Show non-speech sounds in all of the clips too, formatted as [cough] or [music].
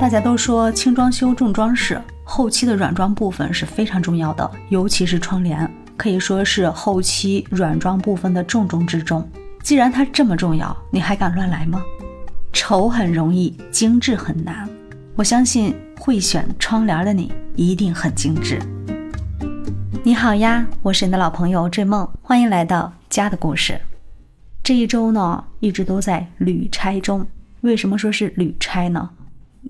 大家都说轻装修重装饰，后期的软装部分是非常重要的，尤其是窗帘，可以说是后期软装部分的重中之重。既然它这么重要，你还敢乱来吗？丑很容易，精致很难。我相信会选窗帘的你一定很精致。你好呀，我是你的老朋友坠梦，欢迎来到家的故事。这一周呢，一直都在旅差中。为什么说是旅差呢？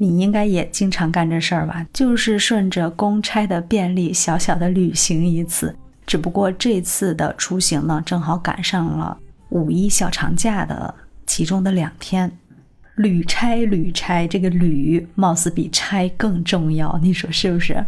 你应该也经常干这事儿吧？就是顺着公差的便利，小小的旅行一次。只不过这次的出行呢，正好赶上了五一小长假的其中的两天。旅差，旅差，这个旅貌似比差更重要，你说是不是？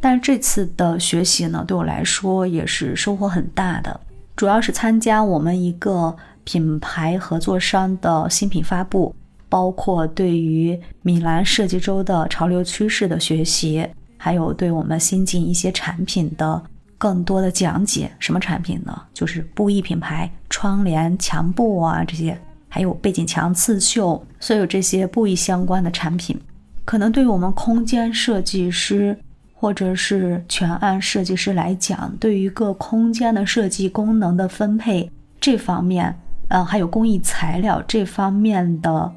但这次的学习呢，对我来说也是收获很大的，主要是参加我们一个品牌合作商的新品发布。包括对于米兰设计周的潮流趋势的学习，还有对我们新进一些产品的更多的讲解。什么产品呢？就是布艺品牌窗帘、墙布啊这些，还有背景墙刺绣，所有这些布艺相关的产品，可能对于我们空间设计师或者是全案设计师来讲，对于各空间的设计功能的分配这方面，嗯，还有工艺材料这方面的。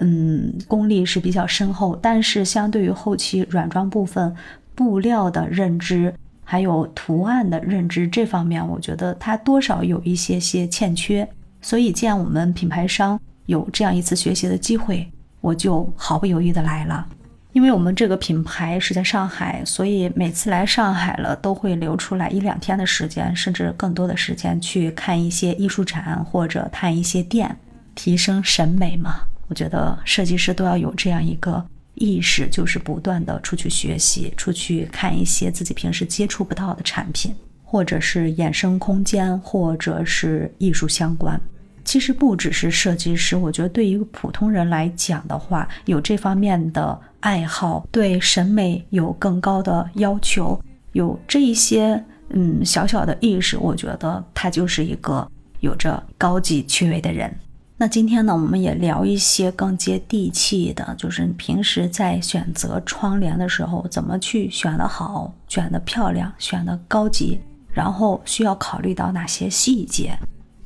嗯，功力是比较深厚，但是相对于后期软装部分布料的认知，还有图案的认知这方面，我觉得它多少有一些些欠缺。所以，既然我们品牌商有这样一次学习的机会，我就毫不犹豫的来了。因为我们这个品牌是在上海，所以每次来上海了，都会留出来一两天的时间，甚至更多的时间去看一些艺术展或者探一些店，提升审美嘛。我觉得设计师都要有这样一个意识，就是不断的出去学习，出去看一些自己平时接触不到的产品，或者是衍生空间，或者是艺术相关。其实不只是设计师，我觉得对于一个普通人来讲的话，有这方面的爱好，对审美有更高的要求，有这一些嗯小小的意识，我觉得他就是一个有着高级趣味的人。那今天呢，我们也聊一些更接地气的，就是你平时在选择窗帘的时候，怎么去选的好、选的漂亮、选的高级，然后需要考虑到哪些细节，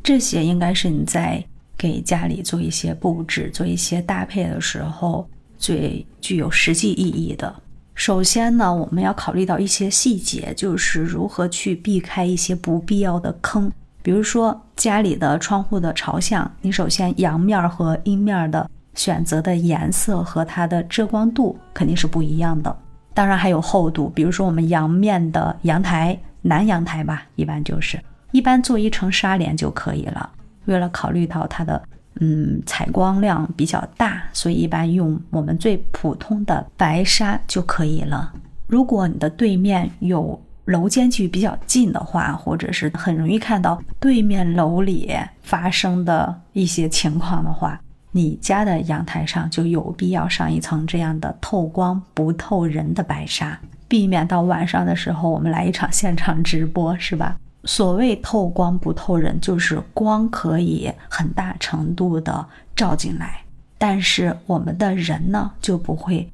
这些应该是你在给家里做一些布置、做一些搭配的时候最具有实际意义的。首先呢，我们要考虑到一些细节，就是如何去避开一些不必要的坑。比如说家里的窗户的朝向，你首先阳面和阴面的选择的颜色和它的遮光度肯定是不一样的。当然还有厚度，比如说我们阳面的阳台，南阳台吧，一般就是一般做一层纱帘就可以了。为了考虑到它的嗯采光量比较大，所以一般用我们最普通的白纱就可以了。如果你的对面有楼间距比较近的话，或者是很容易看到对面楼里发生的一些情况的话，你家的阳台上就有必要上一层这样的透光不透人的白纱，避免到晚上的时候我们来一场现场直播，是吧？所谓透光不透人，就是光可以很大程度的照进来，但是我们的人呢就不会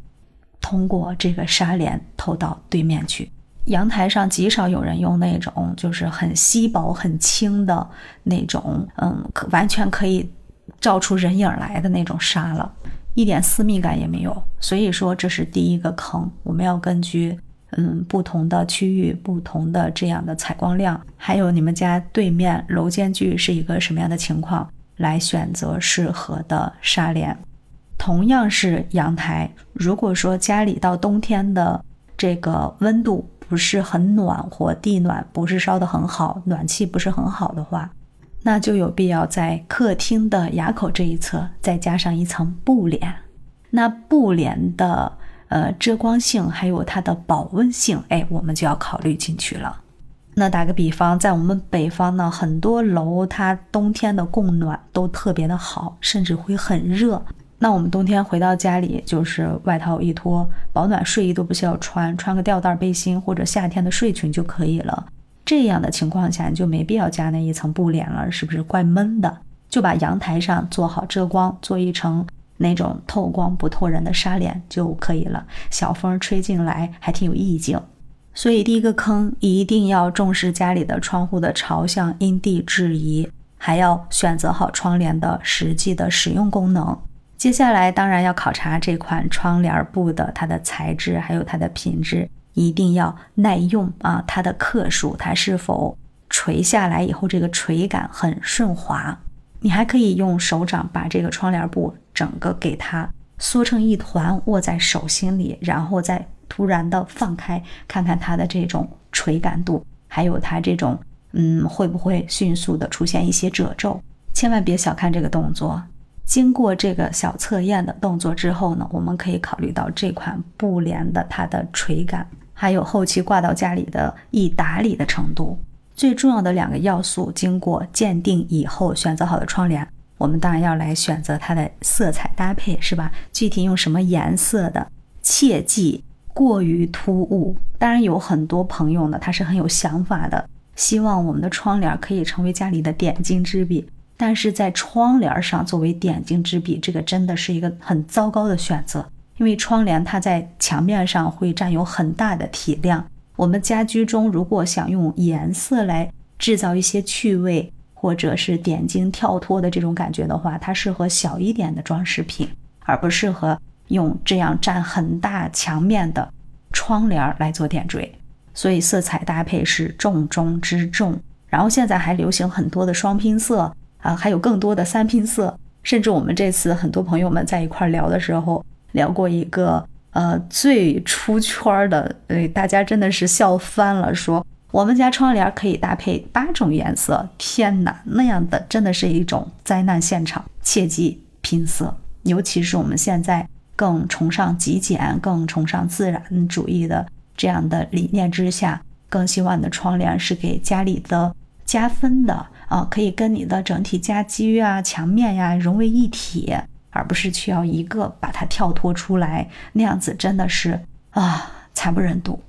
通过这个纱帘透到对面去。阳台上极少有人用那种就是很稀薄、很轻的那种，嗯，可完全可以照出人影来的那种纱了，一点私密感也没有。所以说这是第一个坑，我们要根据嗯不同的区域、不同的这样的采光量，还有你们家对面楼间距是一个什么样的情况，来选择适合的纱帘。同样是阳台，如果说家里到冬天的这个温度。不是很暖和，地暖不是烧得很好，暖气不是很好的话，那就有必要在客厅的牙口这一侧再加上一层布帘。那布帘的呃遮光性还有它的保温性，哎，我们就要考虑进去了。那打个比方，在我们北方呢，很多楼它冬天的供暖都特别的好，甚至会很热。那我们冬天回到家里，就是外套一脱，保暖睡衣都不需要穿，穿个吊带背心或者夏天的睡裙就可以了。这样的情况下，你就没必要加那一层布帘了，是不是怪闷的？就把阳台上做好遮光，做一层那种透光不透人的纱帘就可以了，小风吹进来还挺有意境。所以第一个坑一定要重视家里的窗户的朝向因地制宜，还要选择好窗帘的实际的使用功能。接下来当然要考察这款窗帘布的它的材质，还有它的品质，一定要耐用啊，它的克数，它是否垂下来以后这个垂感很顺滑。你还可以用手掌把这个窗帘布整个给它缩成一团，握在手心里，然后再。突然的放开，看看它的这种垂感度，还有它这种，嗯，会不会迅速的出现一些褶皱？千万别小看这个动作。经过这个小测验的动作之后呢，我们可以考虑到这款布帘的它的垂感，还有后期挂到家里的易打理的程度。最重要的两个要素，经过鉴定以后选择好的窗帘，我们当然要来选择它的色彩搭配，是吧？具体用什么颜色的，切记。过于突兀，当然有很多朋友呢，他是很有想法的，希望我们的窗帘可以成为家里的点睛之笔。但是在窗帘上作为点睛之笔，这个真的是一个很糟糕的选择，因为窗帘它在墙面上会占有很大的体量。我们家居中如果想用颜色来制造一些趣味或者是点睛跳脱的这种感觉的话，它适合小一点的装饰品，而不适合。用这样占很大墙面的窗帘来做点缀，所以色彩搭配是重中之重。然后现在还流行很多的双拼色啊，还有更多的三拼色。甚至我们这次很多朋友们在一块聊的时候，聊过一个呃最出圈的，呃大家真的是笑翻了，说我们家窗帘可以搭配八种颜色。天哪，那样的真的是一种灾难现场，切记拼色，尤其是我们现在。更崇尚极简，更崇尚自然主义的这样的理念之下，更希望你的窗帘是给家里的加分的啊，可以跟你的整体家居啊、墙面呀融为一体，而不是需要一个把它跳脱出来，那样子真的是啊惨不忍睹。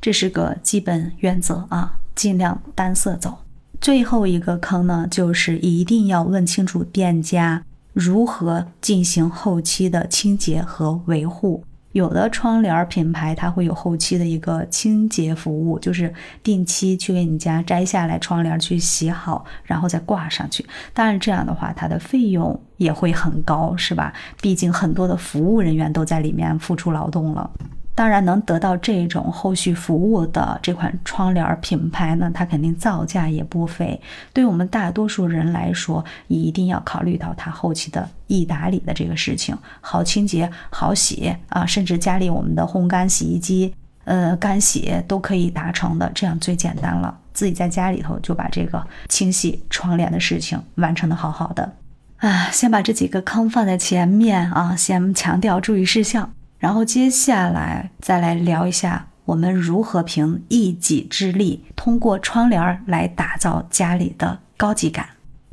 这是个基本原则啊，尽量单色走。最后一个坑呢，就是一定要问清楚店家。如何进行后期的清洁和维护？有的窗帘品牌它会有后期的一个清洁服务，就是定期去给你家摘下来窗帘去洗好，然后再挂上去。当然这样的话，它的费用也会很高，是吧？毕竟很多的服务人员都在里面付出劳动了。当然，能得到这种后续服务的这款窗帘品牌呢，它肯定造价也不菲。对我们大多数人来说，一定要考虑到它后期的易打理的这个事情，好清洁、好洗啊，甚至家里我们的烘干洗衣机，呃，干洗都可以达成的，这样最简单了。自己在家里头就把这个清洗窗帘的事情完成的好好的啊，先把这几个坑放在前面啊，先强调注意事项。然后接下来再来聊一下，我们如何凭一己之力，通过窗帘来打造家里的高级感。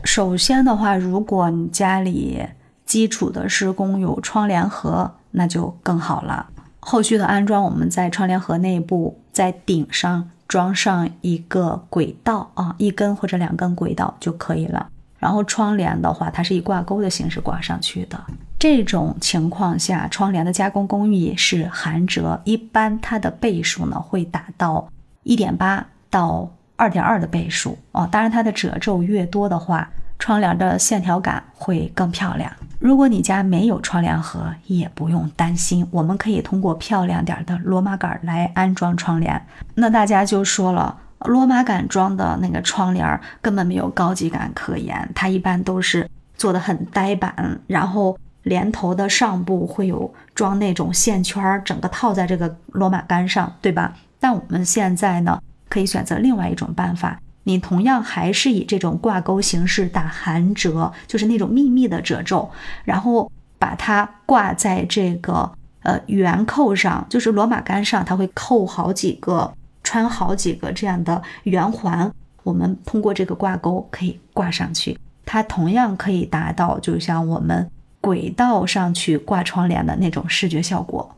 首先的话，如果你家里基础的施工有窗帘盒，那就更好了。后续的安装，我们在窗帘盒内部，在顶上装上一个轨道啊，一根或者两根轨道就可以了。然后窗帘的话，它是以挂钩的形式挂上去的。这种情况下，窗帘的加工工艺是含折，一般它的倍数呢会达到一点八到二点二的倍数哦。当然，它的褶皱越多的话，窗帘的线条感会更漂亮。如果你家没有窗帘盒，也不用担心，我们可以通过漂亮点的罗马杆来安装窗帘。那大家就说了。罗马杆装的那个窗帘根本没有高级感可言，它一般都是做的很呆板，然后连头的上部会有装那种线圈儿，整个套在这个罗马杆上，对吧？但我们现在呢，可以选择另外一种办法，你同样还是以这种挂钩形式打含折，就是那种密密的褶皱，然后把它挂在这个呃圆扣上，就是罗马杆上，它会扣好几个。穿好几个这样的圆环，我们通过这个挂钩可以挂上去，它同样可以达到就像我们轨道上去挂窗帘的那种视觉效果，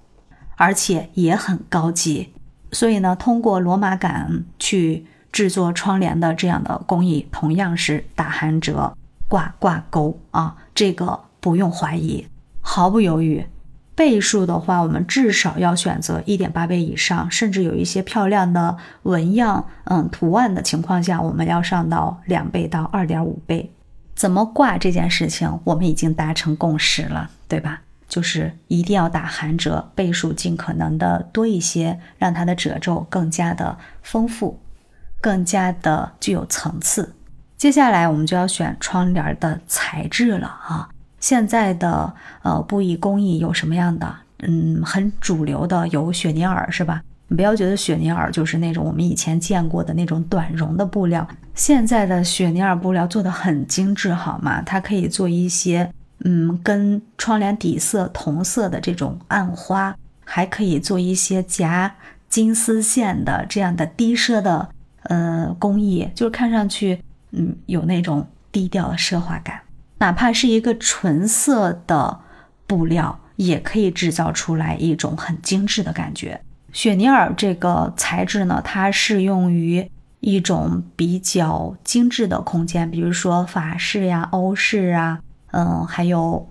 而且也很高级。所以呢，通过罗马杆去制作窗帘的这样的工艺，同样是打含折、挂挂钩啊，这个不用怀疑。毫不犹豫。倍数的话，我们至少要选择一点八倍以上，甚至有一些漂亮的纹样、嗯图案的情况下，我们要上到两倍到二点五倍。怎么挂这件事情，我们已经达成共识了，对吧？就是一定要打寒折，倍数尽可能的多一些，让它的褶皱更加的丰富，更加的具有层次。接下来我们就要选窗帘的材质了啊。现在的呃布艺工艺有什么样的？嗯，很主流的有雪尼尔，是吧？你不要觉得雪尼尔就是那种我们以前见过的那种短绒的布料，现在的雪尼尔布料做的很精致，好吗？它可以做一些嗯跟窗帘底色同色的这种暗花，还可以做一些夹金丝线的这样的低奢的呃工艺，就是看上去嗯有那种低调的奢华感。哪怕是一个纯色的布料，也可以制造出来一种很精致的感觉。雪尼尔这个材质呢，它适用于一种比较精致的空间，比如说法式呀、欧式啊，嗯，还有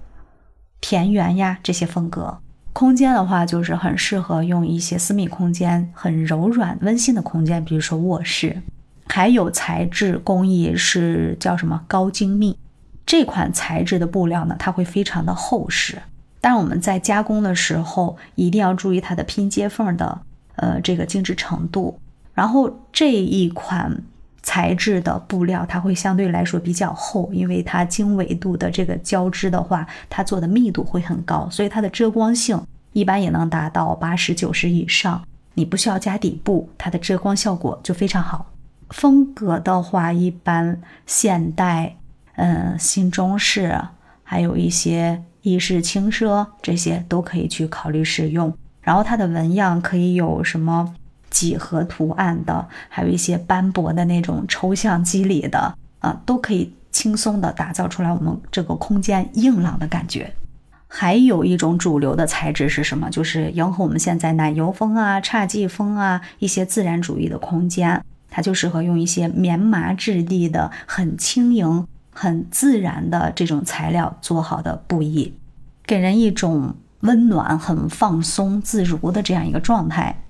田园呀这些风格。空间的话，就是很适合用一些私密空间，很柔软温馨的空间，比如说卧室。还有材质工艺是叫什么高精密。这款材质的布料呢，它会非常的厚实。但我们在加工的时候，一定要注意它的拼接缝的呃这个精致程度。然后这一款材质的布料，它会相对来说比较厚，因为它经纬度的这个交织的话，它做的密度会很高，所以它的遮光性一般也能达到八十九十以上。你不需要加底部，它的遮光效果就非常好。风格的话，一般现代。嗯，新中式，还有一些意式轻奢，这些都可以去考虑使用。然后它的纹样可以有什么几何图案的，还有一些斑驳的那种抽象肌理的啊，都可以轻松的打造出来我们这个空间硬朗的感觉。还有一种主流的材质是什么？就是迎合我们现在奶油风啊、侘寂风啊一些自然主义的空间，它就适合用一些棉麻质地的，很轻盈。很自然的这种材料做好的布艺，给人一种温暖、很放松、自如的这样一个状态。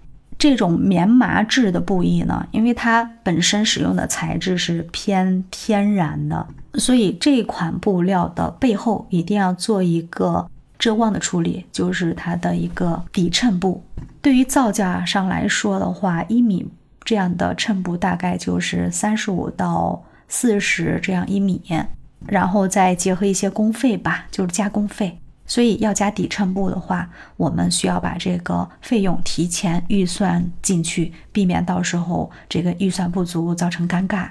这种棉麻质的布艺呢，因为它本身使用的材质是偏天然的，所以这款布料的背后一定要做一个遮光的处理，就是它的一个底衬布。对于造价上来说的话，一米这样的衬布大概就是三十五到。四十这样一米，然后再结合一些工费吧，就是加工费。所以要加底衬布的话，我们需要把这个费用提前预算进去，避免到时候这个预算不足造成尴尬。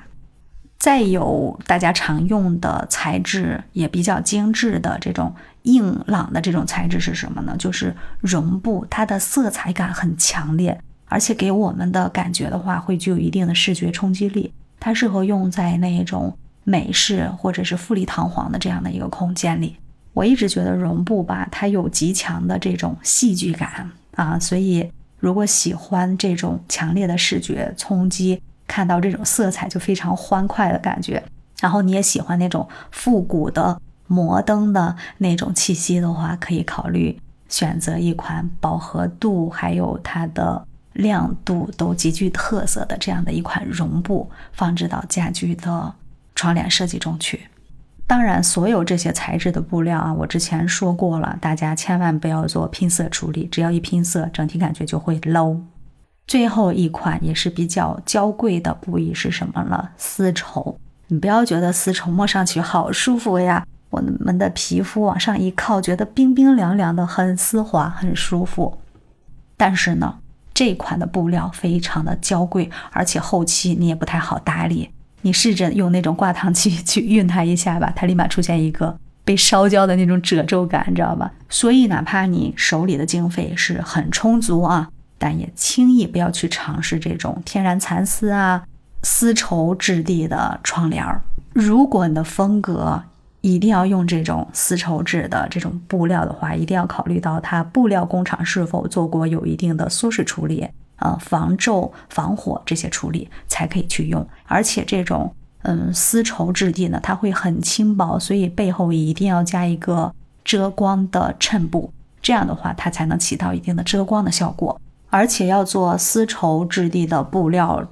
再有大家常用的材质也比较精致的这种硬朗的这种材质是什么呢？就是绒布，它的色彩感很强烈，而且给我们的感觉的话会具有一定的视觉冲击力。它适合用在那种美式或者是富丽堂皇的这样的一个空间里。我一直觉得绒布吧，它有极强的这种戏剧感啊，所以如果喜欢这种强烈的视觉冲击，看到这种色彩就非常欢快的感觉，然后你也喜欢那种复古的摩登的那种气息的话，可以考虑选择一款饱和度还有它的。亮度都极具特色的这样的一款绒布，放置到家居的窗帘设计中去。当然，所有这些材质的布料啊，我之前说过了，大家千万不要做拼色处理，只要一拼色，整体感觉就会 low。最后一款也是比较娇贵的布艺是什么了？丝绸。你不要觉得丝绸摸上去好舒服呀，我们的皮肤往上一靠，觉得冰冰凉凉的，很丝滑，很舒服。但是呢？这款的布料非常的娇贵，而且后期你也不太好打理。你试着用那种挂烫机 [laughs] 去熨它一下吧，它立马出现一个被烧焦的那种褶皱感，你知道吧？所以哪怕你手里的经费是很充足啊，但也轻易不要去尝试这种天然蚕丝啊、丝绸质地的窗帘儿。如果你的风格，一定要用这种丝绸质的这种布料的话，一定要考虑到它布料工厂是否做过有一定的缩水处理，呃，防皱、防火这些处理才可以去用。而且这种嗯丝绸质地呢，它会很轻薄，所以背后一定要加一个遮光的衬布，这样的话它才能起到一定的遮光的效果。而且要做丝绸质地的布料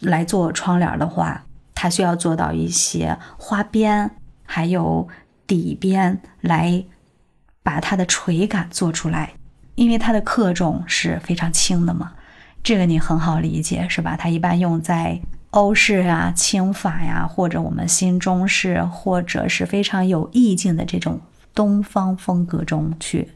来做窗帘的话，它需要做到一些花边，还有底边来把它的垂感做出来，因为它的克重是非常轻的嘛。这个你很好理解是吧？它一般用在欧式啊、轻法呀，或者我们新中式，或者是非常有意境的这种东方风格中去。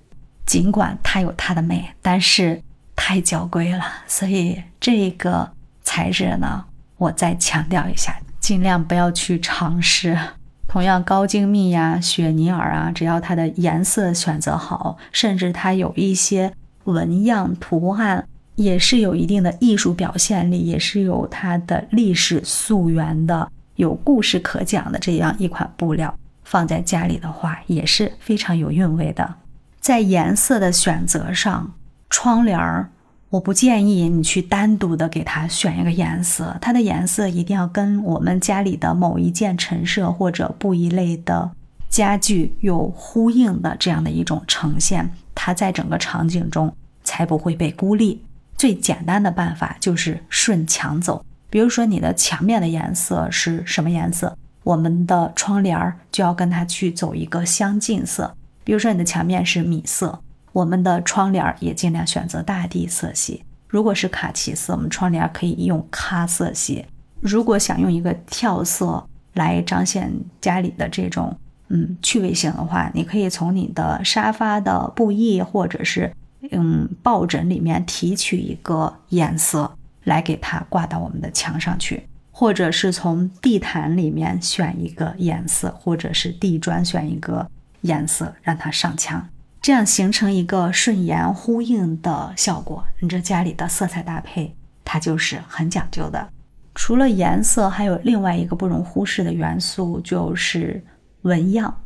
尽管它有它的美，但是太娇贵了，所以这个材质呢，我再强调一下，尽量不要去尝试。[laughs] 同样，高精密呀、雪尼尔啊，只要它的颜色选择好，甚至它有一些纹样图案。也是有一定的艺术表现力，也是有它的历史溯源的，有故事可讲的这样一款布料，放在家里的话也是非常有韵味的。在颜色的选择上，窗帘儿我不建议你去单独的给它选一个颜色，它的颜色一定要跟我们家里的某一件陈设或者布一类的家具有呼应的这样的一种呈现，它在整个场景中才不会被孤立。最简单的办法就是顺墙走。比如说，你的墙面的颜色是什么颜色，我们的窗帘儿就要跟它去走一个相近色。比如说，你的墙面是米色，我们的窗帘儿也尽量选择大地色系。如果是卡其色，我们窗帘可以用咖色系。如果想用一个跳色来彰显家里的这种嗯趣味性的话，你可以从你的沙发的布艺或者是。嗯，抱枕里面提取一个颜色来给它挂到我们的墙上去，或者是从地毯里面选一个颜色，或者是地砖选一个颜色让它上墙，这样形成一个顺延呼应的效果。你这家里的色彩搭配，它就是很讲究的。除了颜色，还有另外一个不容忽视的元素，就是纹样，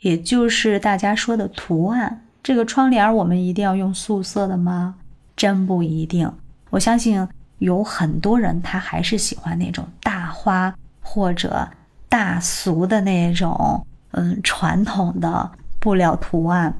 也就是大家说的图案。这个窗帘我们一定要用素色的吗？真不一定。我相信有很多人他还是喜欢那种大花或者大俗的那种，嗯，传统的布料图案。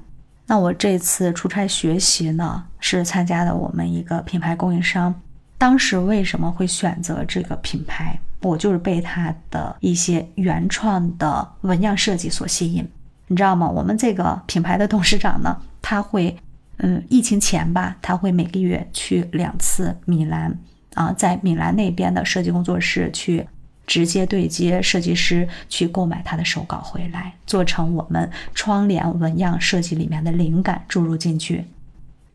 那我这次出差学习呢，是参加的我们一个品牌供应商。当时为什么会选择这个品牌？我就是被它的一些原创的纹样设计所吸引。你知道吗？我们这个品牌的董事长呢，他会，嗯，疫情前吧，他会每个月去两次米兰啊，在米兰那边的设计工作室去直接对接设计师，去购买他的手稿回来，做成我们窗帘纹样设计里面的灵感注入进去。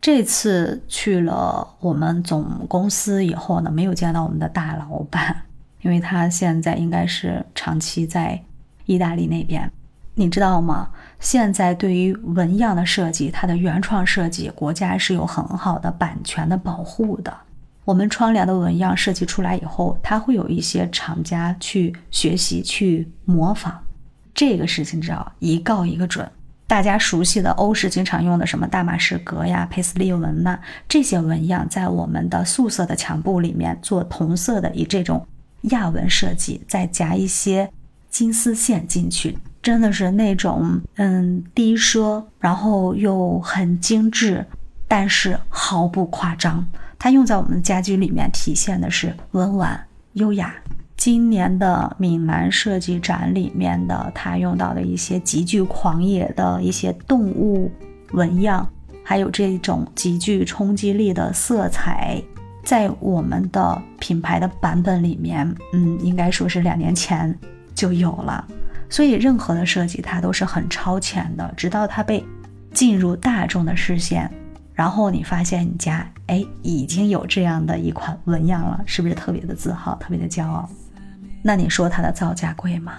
这次去了我们总公司以后呢，没有见到我们的大老板，因为他现在应该是长期在意大利那边。你知道吗？现在对于纹样的设计，它的原创设计，国家是有很好的版权的保护的。我们窗帘的纹样设计出来以后，它会有一些厂家去学习、去模仿。这个事情知道一告一个准。大家熟悉的欧式经常用的什么大马士革呀、佩斯利纹呐，这些纹样在我们的素色的墙布里面做同色的，以这种亚纹设计，再夹一些金丝线进去。真的是那种嗯低奢，然后又很精致，但是毫不夸张。它用在我们家居里面，体现的是温婉优雅。今年的米兰设计展里面的，它用到的一些极具狂野的一些动物纹样，还有这种极具冲击力的色彩，在我们的品牌的版本里面，嗯，应该说是两年前就有了。所以，任何的设计它都是很超前的，直到它被进入大众的视线，然后你发现你家哎已经有这样的一款纹样了，是不是特别的自豪，特别的骄傲？那你说它的造价贵吗？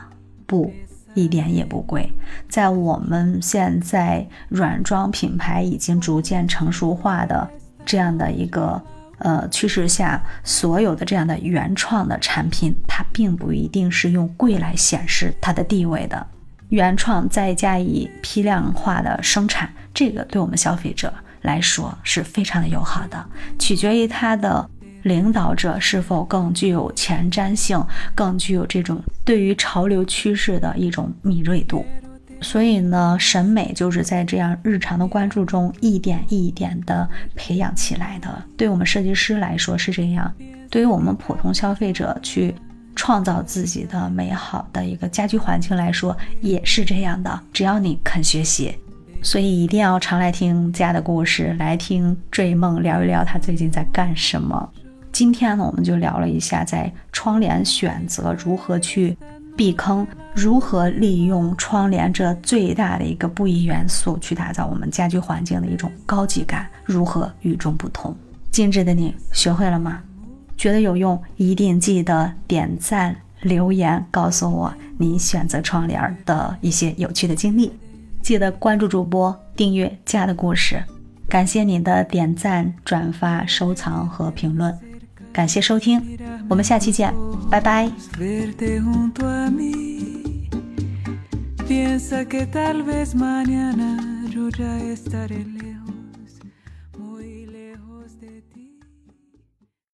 不，一点也不贵。在我们现在软装品牌已经逐渐成熟化的这样的一个。呃，趋势下，所有的这样的原创的产品，它并不一定是用贵来显示它的地位的。原创再加以批量化的生产，这个对我们消费者来说是非常的友好的。取决于它的领导者是否更具有前瞻性，更具有这种对于潮流趋势的一种敏锐度。所以呢，审美就是在这样日常的关注中一点一点的培养起来的。对我们设计师来说是这样，对于我们普通消费者去创造自己的美好的一个家居环境来说也是这样的。只要你肯学习，所以一定要常来听家的故事，来听追梦聊一聊他最近在干什么。今天呢，我们就聊了一下在窗帘选择如何去。避坑，如何利用窗帘这最大的一个布艺元素去打造我们家居环境的一种高级感？如何与众不同？精致的你学会了吗？觉得有用，一定记得点赞留言告诉我你选择窗帘的一些有趣的经历。记得关注主播，订阅家的故事。感谢你的点赞、转发、收藏和评论。感谢收听，我们下期见，拜拜。